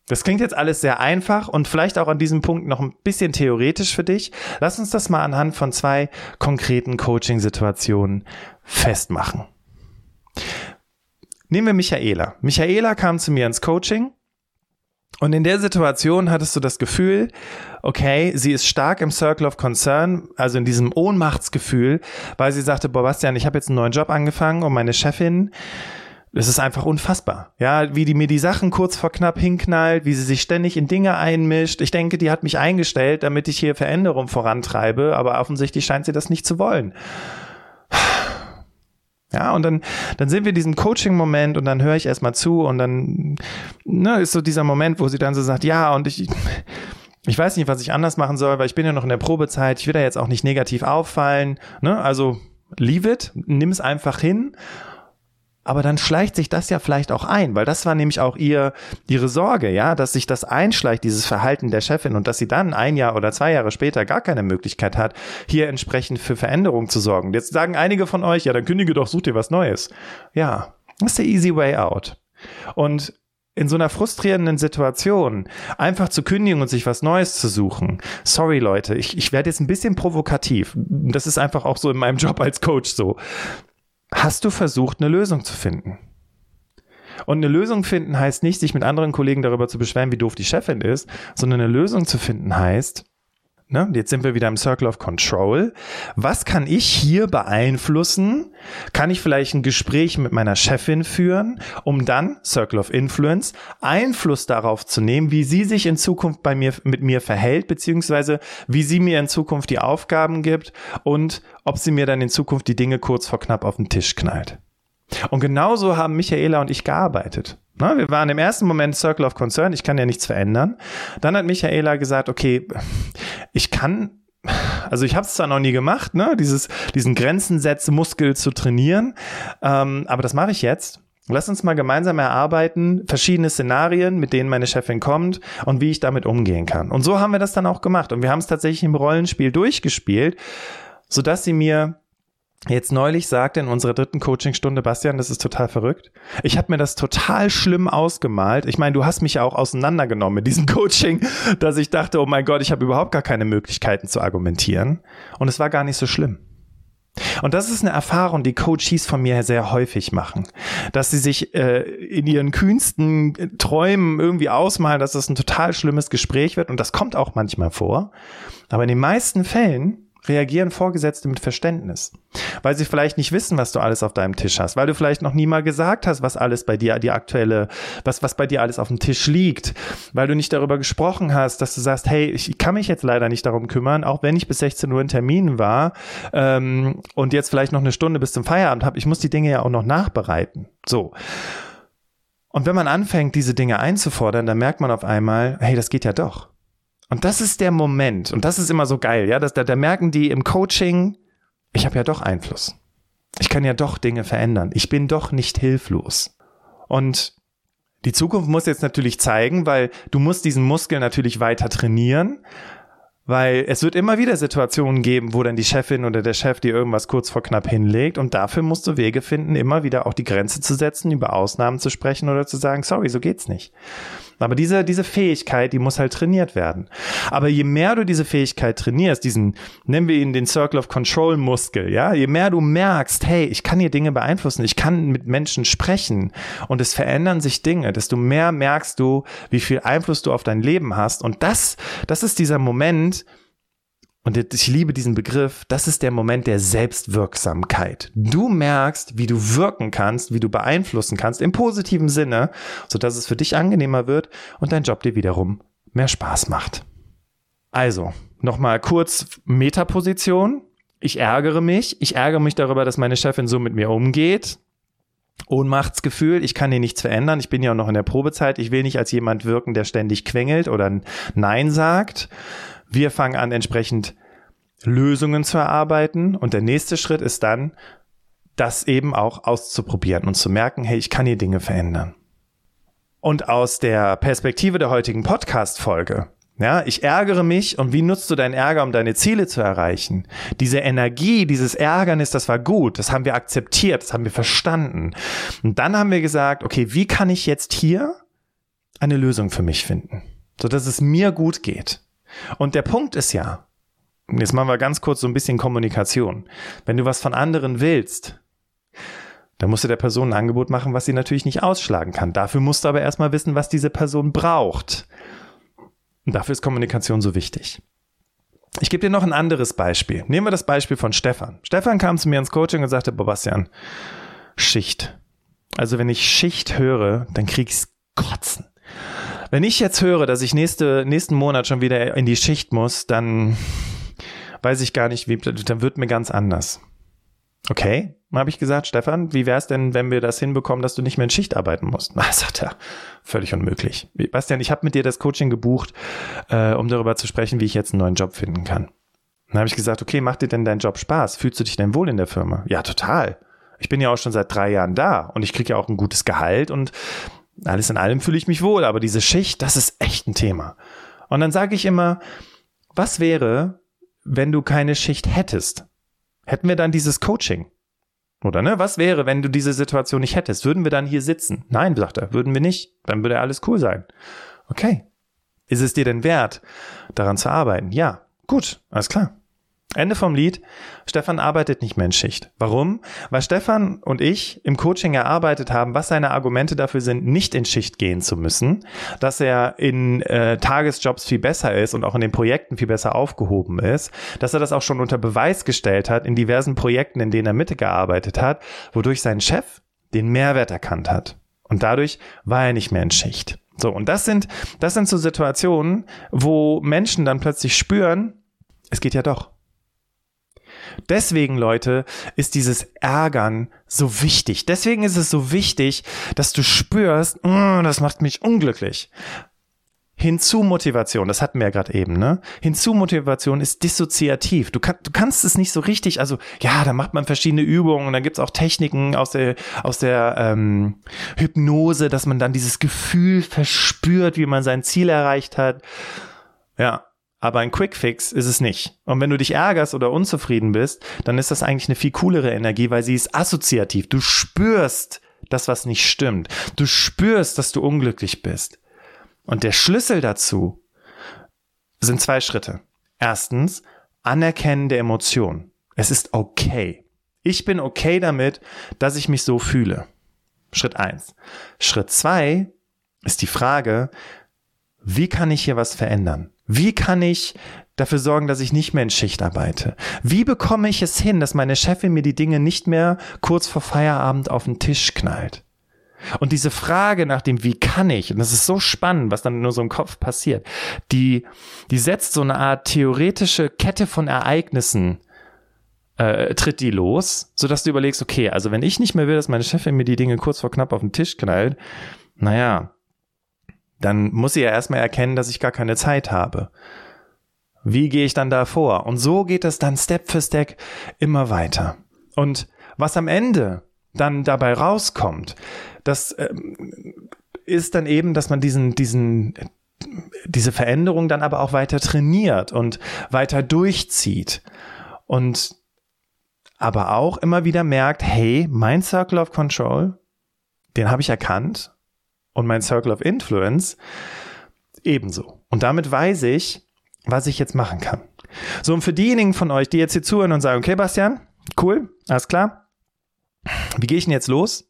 Das klingt jetzt alles sehr einfach und vielleicht auch an diesem Punkt noch ein bisschen theoretisch für dich. Lass uns das mal anhand von zwei konkreten Coaching-Situationen festmachen. Nehmen wir Michaela. Michaela kam zu mir ins Coaching und in der Situation hattest du das Gefühl, okay, sie ist stark im Circle of Concern, also in diesem Ohnmachtsgefühl, weil sie sagte, boah, Bastian, ich habe jetzt einen neuen Job angefangen und meine Chefin, es ist einfach unfassbar. Ja, wie die mir die Sachen kurz vor knapp hinknallt, wie sie sich ständig in Dinge einmischt. Ich denke, die hat mich eingestellt, damit ich hier Veränderung vorantreibe, aber offensichtlich scheint sie das nicht zu wollen. Ja, und dann, dann sind wir in diesem Coaching-Moment und dann höre ich erstmal zu und dann ne, ist so dieser Moment, wo sie dann so sagt, ja, und ich, ich weiß nicht, was ich anders machen soll, weil ich bin ja noch in der Probezeit, ich will da jetzt auch nicht negativ auffallen. Ne? Also leave it, nimm es einfach hin aber dann schleicht sich das ja vielleicht auch ein, weil das war nämlich auch ihr, ihre Sorge, ja, dass sich das einschleicht, dieses Verhalten der Chefin und dass sie dann ein Jahr oder zwei Jahre später gar keine Möglichkeit hat, hier entsprechend für Veränderung zu sorgen. Jetzt sagen einige von euch, ja, dann kündige doch, such dir was Neues. Ja, das ist der easy way out. Und in so einer frustrierenden Situation einfach zu kündigen und sich was Neues zu suchen. Sorry Leute, ich, ich werde jetzt ein bisschen provokativ. Das ist einfach auch so in meinem Job als Coach so. Hast du versucht, eine Lösung zu finden? Und eine Lösung finden heißt nicht, sich mit anderen Kollegen darüber zu beschweren, wie doof die Chefin ist, sondern eine Lösung zu finden heißt, Ne? Jetzt sind wir wieder im Circle of Control. Was kann ich hier beeinflussen? Kann ich vielleicht ein Gespräch mit meiner Chefin führen, um dann, Circle of Influence, Einfluss darauf zu nehmen, wie sie sich in Zukunft bei mir, mit mir verhält, beziehungsweise wie sie mir in Zukunft die Aufgaben gibt und ob sie mir dann in Zukunft die Dinge kurz vor knapp auf den Tisch knallt. Und genauso haben Michaela und ich gearbeitet. Na, wir waren im ersten Moment Circle of Concern, ich kann ja nichts verändern. Dann hat Michaela gesagt, okay, ich kann also ich habe es zwar noch nie gemacht, ne, dieses, diesen Grenzensetz-Muskel zu trainieren, ähm, aber das mache ich jetzt. Lass uns mal gemeinsam erarbeiten, verschiedene Szenarien, mit denen meine Chefin kommt und wie ich damit umgehen kann. Und so haben wir das dann auch gemacht. Und wir haben es tatsächlich im Rollenspiel durchgespielt, sodass sie mir jetzt neulich sagte in unserer dritten Coachingstunde, Bastian, das ist total verrückt. Ich habe mir das total schlimm ausgemalt. Ich meine, du hast mich ja auch auseinandergenommen mit diesem Coaching, dass ich dachte, oh mein Gott, ich habe überhaupt gar keine Möglichkeiten zu argumentieren. Und es war gar nicht so schlimm. Und das ist eine Erfahrung, die Coaches von mir sehr häufig machen, dass sie sich äh, in ihren kühnsten Träumen irgendwie ausmalen, dass das ein total schlimmes Gespräch wird und das kommt auch manchmal vor. Aber in den meisten Fällen reagieren Vorgesetzte mit Verständnis, weil sie vielleicht nicht wissen, was du alles auf deinem Tisch hast, weil du vielleicht noch nie mal gesagt hast, was alles bei dir die aktuelle, was was bei dir alles auf dem Tisch liegt, weil du nicht darüber gesprochen hast, dass du sagst, hey, ich kann mich jetzt leider nicht darum kümmern, auch wenn ich bis 16 Uhr in Termin war ähm, und jetzt vielleicht noch eine Stunde bis zum Feierabend habe, ich muss die Dinge ja auch noch nachbereiten. So. Und wenn man anfängt, diese Dinge einzufordern, dann merkt man auf einmal, hey, das geht ja doch. Und das ist der Moment. Und das ist immer so geil, ja. dass da, da merken die im Coaching, ich habe ja doch Einfluss. Ich kann ja doch Dinge verändern. Ich bin doch nicht hilflos. Und die Zukunft muss jetzt natürlich zeigen, weil du musst diesen Muskel natürlich weiter trainieren. Weil es wird immer wieder Situationen geben, wo dann die Chefin oder der Chef dir irgendwas kurz vor knapp hinlegt und dafür musst du Wege finden, immer wieder auch die Grenze zu setzen, über Ausnahmen zu sprechen oder zu sagen, sorry, so geht's nicht. Aber diese, diese Fähigkeit, die muss halt trainiert werden. Aber je mehr du diese Fähigkeit trainierst, diesen, nennen wir ihn den Circle of Control Muskel, ja, je mehr du merkst, hey, ich kann hier Dinge beeinflussen, ich kann mit Menschen sprechen und es verändern sich Dinge, desto mehr merkst du, wie viel Einfluss du auf dein Leben hast. Und das, das ist dieser Moment, und ich liebe diesen Begriff, das ist der Moment der Selbstwirksamkeit. Du merkst, wie du wirken kannst, wie du beeinflussen kannst, im positiven Sinne, sodass es für dich angenehmer wird und dein Job dir wiederum mehr Spaß macht. Also, nochmal kurz Metaposition. Ich ärgere mich. Ich ärgere mich darüber, dass meine Chefin so mit mir umgeht. Ohnmachtsgefühl, ich kann hier nichts verändern, ich bin ja auch noch in der Probezeit, ich will nicht als jemand wirken, der ständig quengelt oder Nein sagt. Wir fangen an, entsprechend Lösungen zu erarbeiten. Und der nächste Schritt ist dann, das eben auch auszuprobieren und zu merken, hey, ich kann hier Dinge verändern. Und aus der Perspektive der heutigen Podcast-Folge, ja, ich ärgere mich und wie nutzt du deinen Ärger, um deine Ziele zu erreichen? Diese Energie, dieses Ärgernis, das war gut, das haben wir akzeptiert, das haben wir verstanden. Und dann haben wir gesagt, okay, wie kann ich jetzt hier eine Lösung für mich finden, so dass es mir gut geht? Und der Punkt ist ja, jetzt machen wir ganz kurz so ein bisschen Kommunikation. Wenn du was von anderen willst, dann musst du der Person ein Angebot machen, was sie natürlich nicht ausschlagen kann. Dafür musst du aber erstmal wissen, was diese Person braucht. Und dafür ist Kommunikation so wichtig. Ich gebe dir noch ein anderes Beispiel. Nehmen wir das Beispiel von Stefan. Stefan kam zu mir ins Coaching und sagte, Bastian, Schicht. Also wenn ich Schicht höre, dann krieg ich's kotzen. Wenn ich jetzt höre, dass ich nächste, nächsten Monat schon wieder in die Schicht muss, dann weiß ich gar nicht, wie, dann wird mir ganz anders. Okay, habe ich gesagt, Stefan, wie wäre es denn, wenn wir das hinbekommen, dass du nicht mehr in Schicht arbeiten musst? Na, sagt er, völlig unmöglich. Bastian, ich habe mit dir das Coaching gebucht, äh, um darüber zu sprechen, wie ich jetzt einen neuen Job finden kann. Dann habe ich gesagt, okay, macht dir denn dein Job Spaß? Fühlst du dich denn wohl in der Firma? Ja, total. Ich bin ja auch schon seit drei Jahren da und ich kriege ja auch ein gutes Gehalt und alles in allem fühle ich mich wohl, aber diese Schicht, das ist echt ein Thema. Und dann sage ich immer, was wäre, wenn du keine Schicht hättest? Hätten wir dann dieses Coaching? Oder ne? Was wäre, wenn du diese Situation nicht hättest? Würden wir dann hier sitzen? Nein, sagt er, würden wir nicht. Dann würde alles cool sein. Okay. Ist es dir denn wert, daran zu arbeiten? Ja. Gut, alles klar. Ende vom Lied. Stefan arbeitet nicht mehr in Schicht. Warum? Weil Stefan und ich im Coaching erarbeitet haben, was seine Argumente dafür sind, nicht in Schicht gehen zu müssen, dass er in äh, Tagesjobs viel besser ist und auch in den Projekten viel besser aufgehoben ist, dass er das auch schon unter Beweis gestellt hat in diversen Projekten, in denen er mitgearbeitet hat, wodurch sein Chef den Mehrwert erkannt hat. Und dadurch war er nicht mehr in Schicht. So, und das sind, das sind so Situationen, wo Menschen dann plötzlich spüren, es geht ja doch. Deswegen, Leute, ist dieses Ärgern so wichtig. Deswegen ist es so wichtig, dass du spürst, oh, das macht mich unglücklich. Hinzu Motivation, das hatten wir ja gerade eben, ne? Hinzu Motivation ist dissoziativ. Du, kann, du kannst es nicht so richtig, also ja, da macht man verschiedene Übungen und da gibt's auch Techniken aus der, aus der ähm, Hypnose, dass man dann dieses Gefühl verspürt, wie man sein Ziel erreicht hat. Ja, aber ein Quickfix ist es nicht. Und wenn du dich ärgerst oder unzufrieden bist, dann ist das eigentlich eine viel coolere Energie, weil sie ist assoziativ. Du spürst das, was nicht stimmt. Du spürst, dass du unglücklich bist. Und der Schlüssel dazu sind zwei Schritte. Erstens, Anerkennen der Emotion. Es ist okay. Ich bin okay damit, dass ich mich so fühle. Schritt eins. Schritt zwei ist die Frage, wie kann ich hier was verändern? Wie kann ich dafür sorgen, dass ich nicht mehr in Schicht arbeite? Wie bekomme ich es hin, dass meine Chefin mir die Dinge nicht mehr kurz vor Feierabend auf den Tisch knallt? Und diese Frage nach dem, wie kann ich, und das ist so spannend, was dann nur so im Kopf passiert, die, die setzt so eine Art theoretische Kette von Ereignissen, äh, tritt die los, sodass du überlegst, okay, also wenn ich nicht mehr will, dass meine Chefin mir die Dinge kurz vor knapp auf den Tisch knallt, naja, dann muss sie ja erstmal erkennen, dass ich gar keine Zeit habe. Wie gehe ich dann da vor? Und so geht es dann Step für Step immer weiter. Und was am Ende dann dabei rauskommt, das ähm, ist dann eben, dass man diesen, diesen, diese Veränderung dann aber auch weiter trainiert und weiter durchzieht. Und aber auch immer wieder merkt, hey, mein Circle of Control, den habe ich erkannt und mein Circle of Influence ebenso. Und damit weiß ich, was ich jetzt machen kann. So, und für diejenigen von euch, die jetzt hier zuhören und sagen, okay, Bastian, cool, alles klar. Wie gehe ich denn jetzt los?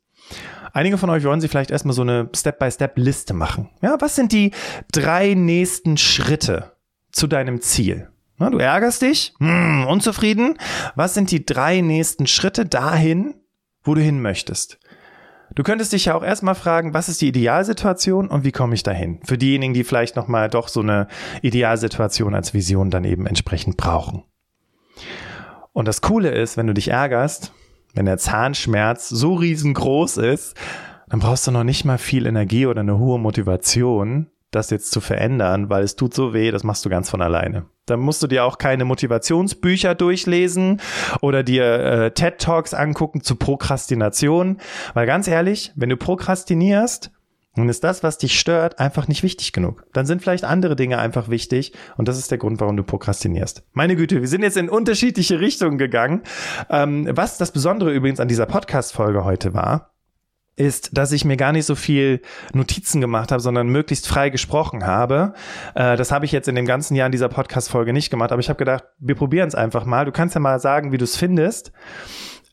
Einige von euch wollen sich vielleicht erstmal so eine Step-by-Step-Liste machen. Ja, was sind die drei nächsten Schritte zu deinem Ziel? Na, du ärgerst dich, hm, unzufrieden. Was sind die drei nächsten Schritte dahin, wo du hin möchtest? Du könntest dich ja auch erstmal fragen, was ist die Idealsituation und wie komme ich dahin? Für diejenigen, die vielleicht nochmal doch so eine Idealsituation als Vision dann eben entsprechend brauchen. Und das Coole ist, wenn du dich ärgerst, wenn der Zahnschmerz so riesengroß ist, dann brauchst du noch nicht mal viel Energie oder eine hohe Motivation, das jetzt zu verändern, weil es tut so weh, das machst du ganz von alleine. Da musst du dir auch keine Motivationsbücher durchlesen oder dir äh, TED Talks angucken zu Prokrastination, weil ganz ehrlich, wenn du prokrastinierst, dann ist das, was dich stört, einfach nicht wichtig genug. Dann sind vielleicht andere Dinge einfach wichtig und das ist der Grund, warum du prokrastinierst. Meine Güte, wir sind jetzt in unterschiedliche Richtungen gegangen. Ähm, was das Besondere übrigens an dieser Podcast-Folge heute war, ist, dass ich mir gar nicht so viel Notizen gemacht habe, sondern möglichst frei gesprochen habe. Äh, das habe ich jetzt in dem ganzen Jahr in dieser Podcast-Folge nicht gemacht, aber ich habe gedacht, wir probieren es einfach mal. Du kannst ja mal sagen, wie du es findest.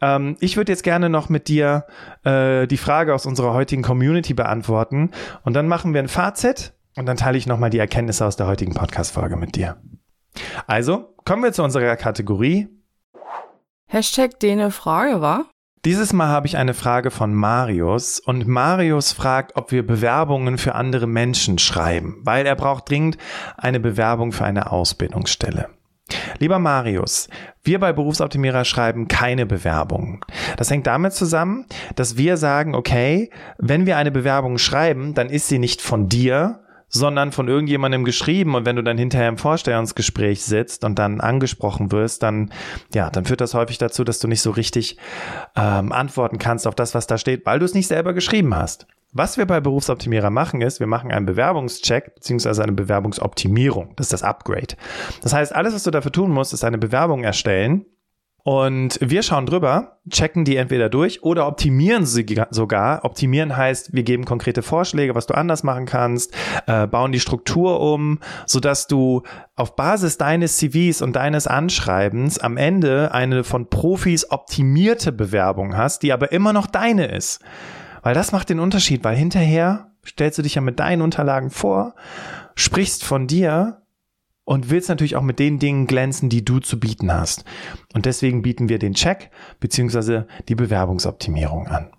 Ähm, ich würde jetzt gerne noch mit dir äh, die Frage aus unserer heutigen Community beantworten und dann machen wir ein Fazit und dann teile ich nochmal die Erkenntnisse aus der heutigen Podcast-Folge mit dir. Also, kommen wir zu unserer Kategorie. Hashtag Dene Frage war? Dieses Mal habe ich eine Frage von Marius und Marius fragt, ob wir Bewerbungen für andere Menschen schreiben, weil er braucht dringend eine Bewerbung für eine Ausbildungsstelle. Lieber Marius, wir bei Berufsoptimierer schreiben keine Bewerbungen. Das hängt damit zusammen, dass wir sagen, okay, wenn wir eine Bewerbung schreiben, dann ist sie nicht von dir, sondern von irgendjemandem geschrieben und wenn du dann hinterher im Vorstellungsgespräch sitzt und dann angesprochen wirst, dann ja, dann führt das häufig dazu, dass du nicht so richtig ähm, antworten kannst auf das, was da steht, weil du es nicht selber geschrieben hast. Was wir bei Berufsoptimierer machen, ist, wir machen einen Bewerbungscheck beziehungsweise eine Bewerbungsoptimierung. Das ist das Upgrade. Das heißt, alles, was du dafür tun musst, ist eine Bewerbung erstellen und wir schauen drüber, checken die entweder durch oder optimieren sie sogar. Optimieren heißt, wir geben konkrete Vorschläge, was du anders machen kannst, äh, bauen die Struktur um, sodass du auf Basis deines CVs und deines Anschreibens am Ende eine von Profis optimierte Bewerbung hast, die aber immer noch deine ist. Weil das macht den Unterschied, weil hinterher stellst du dich ja mit deinen Unterlagen vor, sprichst von dir und willst natürlich auch mit den Dingen glänzen, die du zu bieten hast. Und deswegen bieten wir den Check beziehungsweise die Bewerbungsoptimierung an.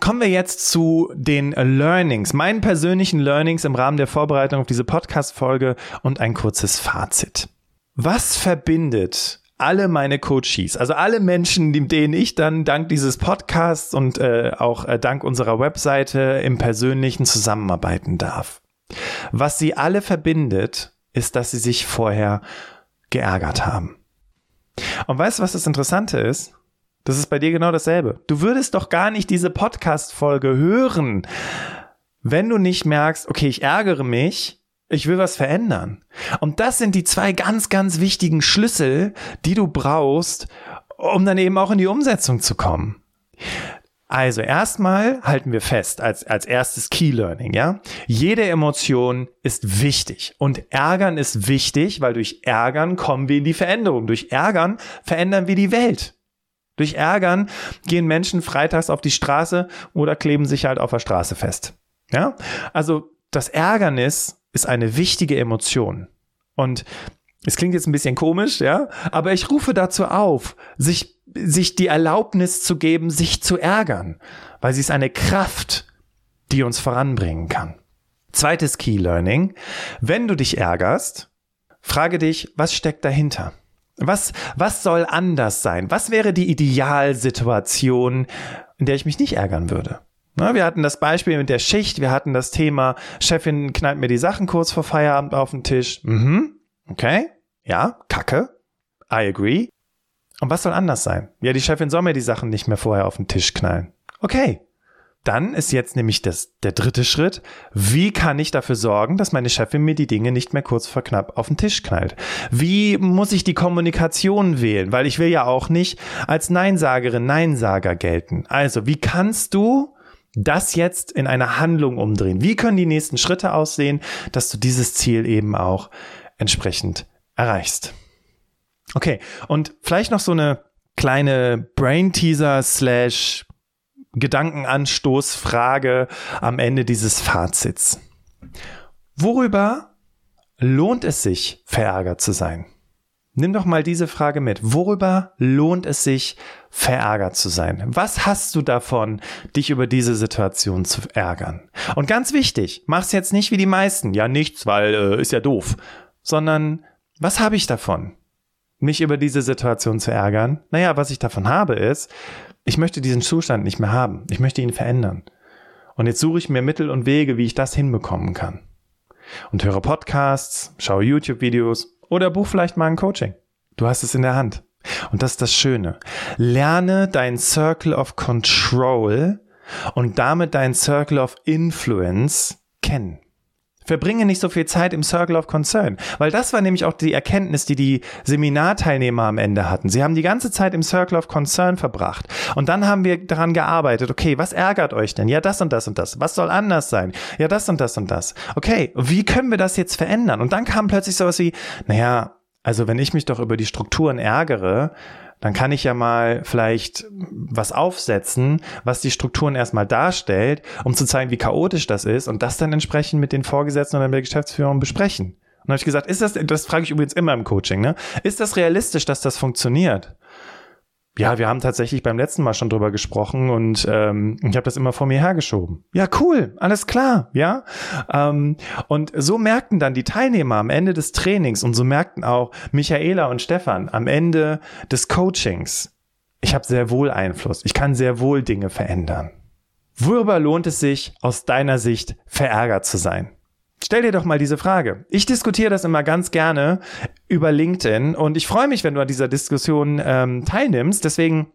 Kommen wir jetzt zu den Learnings, meinen persönlichen Learnings im Rahmen der Vorbereitung auf diese Podcast-Folge und ein kurzes Fazit. Was verbindet alle meine Coaches, also alle Menschen, denen ich dann dank dieses Podcasts und äh, auch äh, dank unserer Webseite im persönlichen zusammenarbeiten darf. Was sie alle verbindet, ist, dass sie sich vorher geärgert haben. Und weißt du, was das Interessante ist? Das ist bei dir genau dasselbe. Du würdest doch gar nicht diese Podcast-Folge hören, wenn du nicht merkst, okay, ich ärgere mich, ich will was verändern. Und das sind die zwei ganz, ganz wichtigen Schlüssel, die du brauchst, um dann eben auch in die Umsetzung zu kommen. Also erstmal halten wir fest als, als erstes Key Learning, ja. Jede Emotion ist wichtig und Ärgern ist wichtig, weil durch Ärgern kommen wir in die Veränderung. Durch Ärgern verändern wir die Welt. Durch Ärgern gehen Menschen freitags auf die Straße oder kleben sich halt auf der Straße fest. Ja. Also das Ärgernis ist eine wichtige Emotion. Und es klingt jetzt ein bisschen komisch, ja, aber ich rufe dazu auf, sich sich die Erlaubnis zu geben, sich zu ärgern, weil sie ist eine Kraft, die uns voranbringen kann. Zweites Key Learning. Wenn du dich ärgerst, frage dich, was steckt dahinter? Was, was soll anders sein? Was wäre die Idealsituation, in der ich mich nicht ärgern würde? Na, wir hatten das Beispiel mit der Schicht, wir hatten das Thema, Chefin knallt mir die Sachen kurz vor Feierabend auf den Tisch. Mhm. Okay. Ja, kacke. I agree. Und was soll anders sein? Ja, die Chefin soll mir die Sachen nicht mehr vorher auf den Tisch knallen. Okay. Dann ist jetzt nämlich das, der dritte Schritt. Wie kann ich dafür sorgen, dass meine Chefin mir die Dinge nicht mehr kurz vor knapp auf den Tisch knallt? Wie muss ich die Kommunikation wählen? Weil ich will ja auch nicht als Neinsagerin, Neinsager gelten. Also, wie kannst du das jetzt in eine Handlung umdrehen? Wie können die nächsten Schritte aussehen, dass du dieses Ziel eben auch entsprechend erreichst? Okay, und vielleicht noch so eine kleine Brain-Teaser slash Gedankenanstoßfrage am Ende dieses Fazits. Worüber lohnt es sich, verärgert zu sein? Nimm doch mal diese Frage mit. Worüber lohnt es sich, verärgert zu sein? Was hast du davon, dich über diese Situation zu ärgern? Und ganz wichtig, mach's jetzt nicht wie die meisten. Ja, nichts, weil äh, ist ja doof. Sondern, was habe ich davon? Mich über diese Situation zu ärgern. Naja, was ich davon habe ist, ich möchte diesen Zustand nicht mehr haben. Ich möchte ihn verändern. Und jetzt suche ich mir Mittel und Wege, wie ich das hinbekommen kann. Und höre Podcasts, schaue YouTube-Videos oder buch vielleicht mal ein Coaching. Du hast es in der Hand. Und das ist das Schöne. Lerne dein Circle of Control und damit dein Circle of Influence kennen. Verbringe nicht so viel Zeit im Circle of Concern, weil das war nämlich auch die Erkenntnis, die die Seminarteilnehmer am Ende hatten. Sie haben die ganze Zeit im Circle of Concern verbracht und dann haben wir daran gearbeitet, okay, was ärgert euch denn? Ja, das und das und das. Was soll anders sein? Ja, das und das und das. Okay, wie können wir das jetzt verändern? Und dann kam plötzlich sowas wie, naja, also wenn ich mich doch über die Strukturen ärgere, dann kann ich ja mal vielleicht was aufsetzen, was die Strukturen erstmal darstellt, um zu zeigen, wie chaotisch das ist und das dann entsprechend mit den Vorgesetzten oder mit der Geschäftsführung besprechen. Und dann habe ich gesagt, ist das, das frage ich übrigens immer im Coaching, ne? Ist das realistisch, dass das funktioniert? Ja, wir haben tatsächlich beim letzten Mal schon drüber gesprochen und ähm, ich habe das immer vor mir hergeschoben. Ja, cool, alles klar, ja. Ähm, und so merkten dann die Teilnehmer am Ende des Trainings und so merkten auch Michaela und Stefan am Ende des Coachings, ich habe sehr wohl Einfluss, ich kann sehr wohl Dinge verändern. Worüber lohnt es sich, aus deiner Sicht verärgert zu sein? Stell dir doch mal diese Frage. Ich diskutiere das immer ganz gerne über LinkedIn und ich freue mich, wenn du an dieser Diskussion ähm, teilnimmst. Deswegen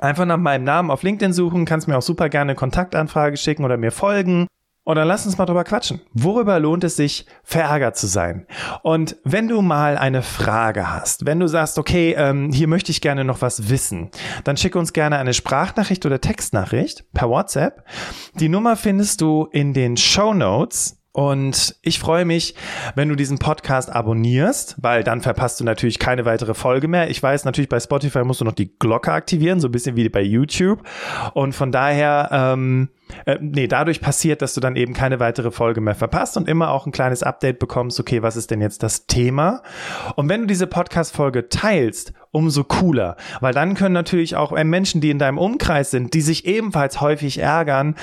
einfach nach meinem Namen auf LinkedIn suchen, kannst mir auch super gerne Kontaktanfrage schicken oder mir folgen. Und dann lass uns mal drüber quatschen. Worüber lohnt es sich, verärgert zu sein? Und wenn du mal eine Frage hast, wenn du sagst, okay, ähm, hier möchte ich gerne noch was wissen, dann schick uns gerne eine Sprachnachricht oder Textnachricht per WhatsApp. Die Nummer findest du in den Show Notes und ich freue mich, wenn du diesen Podcast abonnierst, weil dann verpasst du natürlich keine weitere Folge mehr. Ich weiß natürlich, bei Spotify musst du noch die Glocke aktivieren, so ein bisschen wie bei YouTube. Und von daher, ähm, äh, nee, dadurch passiert, dass du dann eben keine weitere Folge mehr verpasst und immer auch ein kleines Update bekommst, okay, was ist denn jetzt das Thema? Und wenn du diese Podcast-Folge teilst, umso cooler, weil dann können natürlich auch äh, Menschen, die in deinem Umkreis sind, die sich ebenfalls häufig ärgern,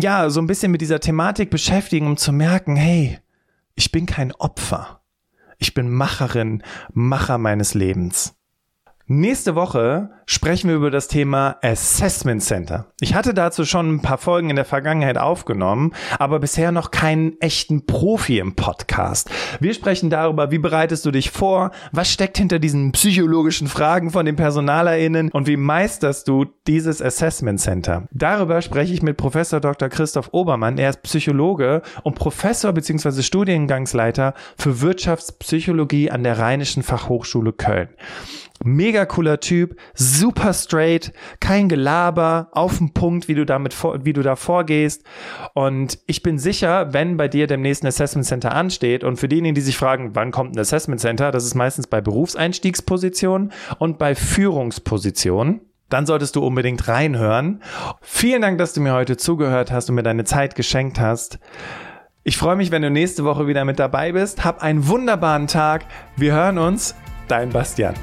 ja, so ein bisschen mit dieser Thematik beschäftigen, um zu merken, hey, ich bin kein Opfer. Ich bin Macherin, Macher meines Lebens. Nächste Woche sprechen wir über das Thema Assessment Center. Ich hatte dazu schon ein paar Folgen in der Vergangenheit aufgenommen, aber bisher noch keinen echten Profi im Podcast. Wir sprechen darüber, wie bereitest du dich vor, was steckt hinter diesen psychologischen Fragen von den PersonalerInnen und wie meisterst du dieses Assessment Center. Darüber spreche ich mit Professor Dr. Christoph Obermann. Er ist Psychologe und Professor bzw. Studiengangsleiter für Wirtschaftspsychologie an der Rheinischen Fachhochschule Köln. Mega cooler Typ, super straight, kein Gelaber, auf den Punkt, wie du damit vor, wie du da vorgehst. Und ich bin sicher, wenn bei dir demnächst ein Assessment Center ansteht und für diejenigen, die sich fragen, wann kommt ein Assessment Center, das ist meistens bei Berufseinstiegspositionen und bei Führungspositionen dann solltest du unbedingt reinhören. Vielen Dank, dass du mir heute zugehört hast und mir deine Zeit geschenkt hast. Ich freue mich, wenn du nächste Woche wieder mit dabei bist. Hab einen wunderbaren Tag. Wir hören uns. Dein Bastian.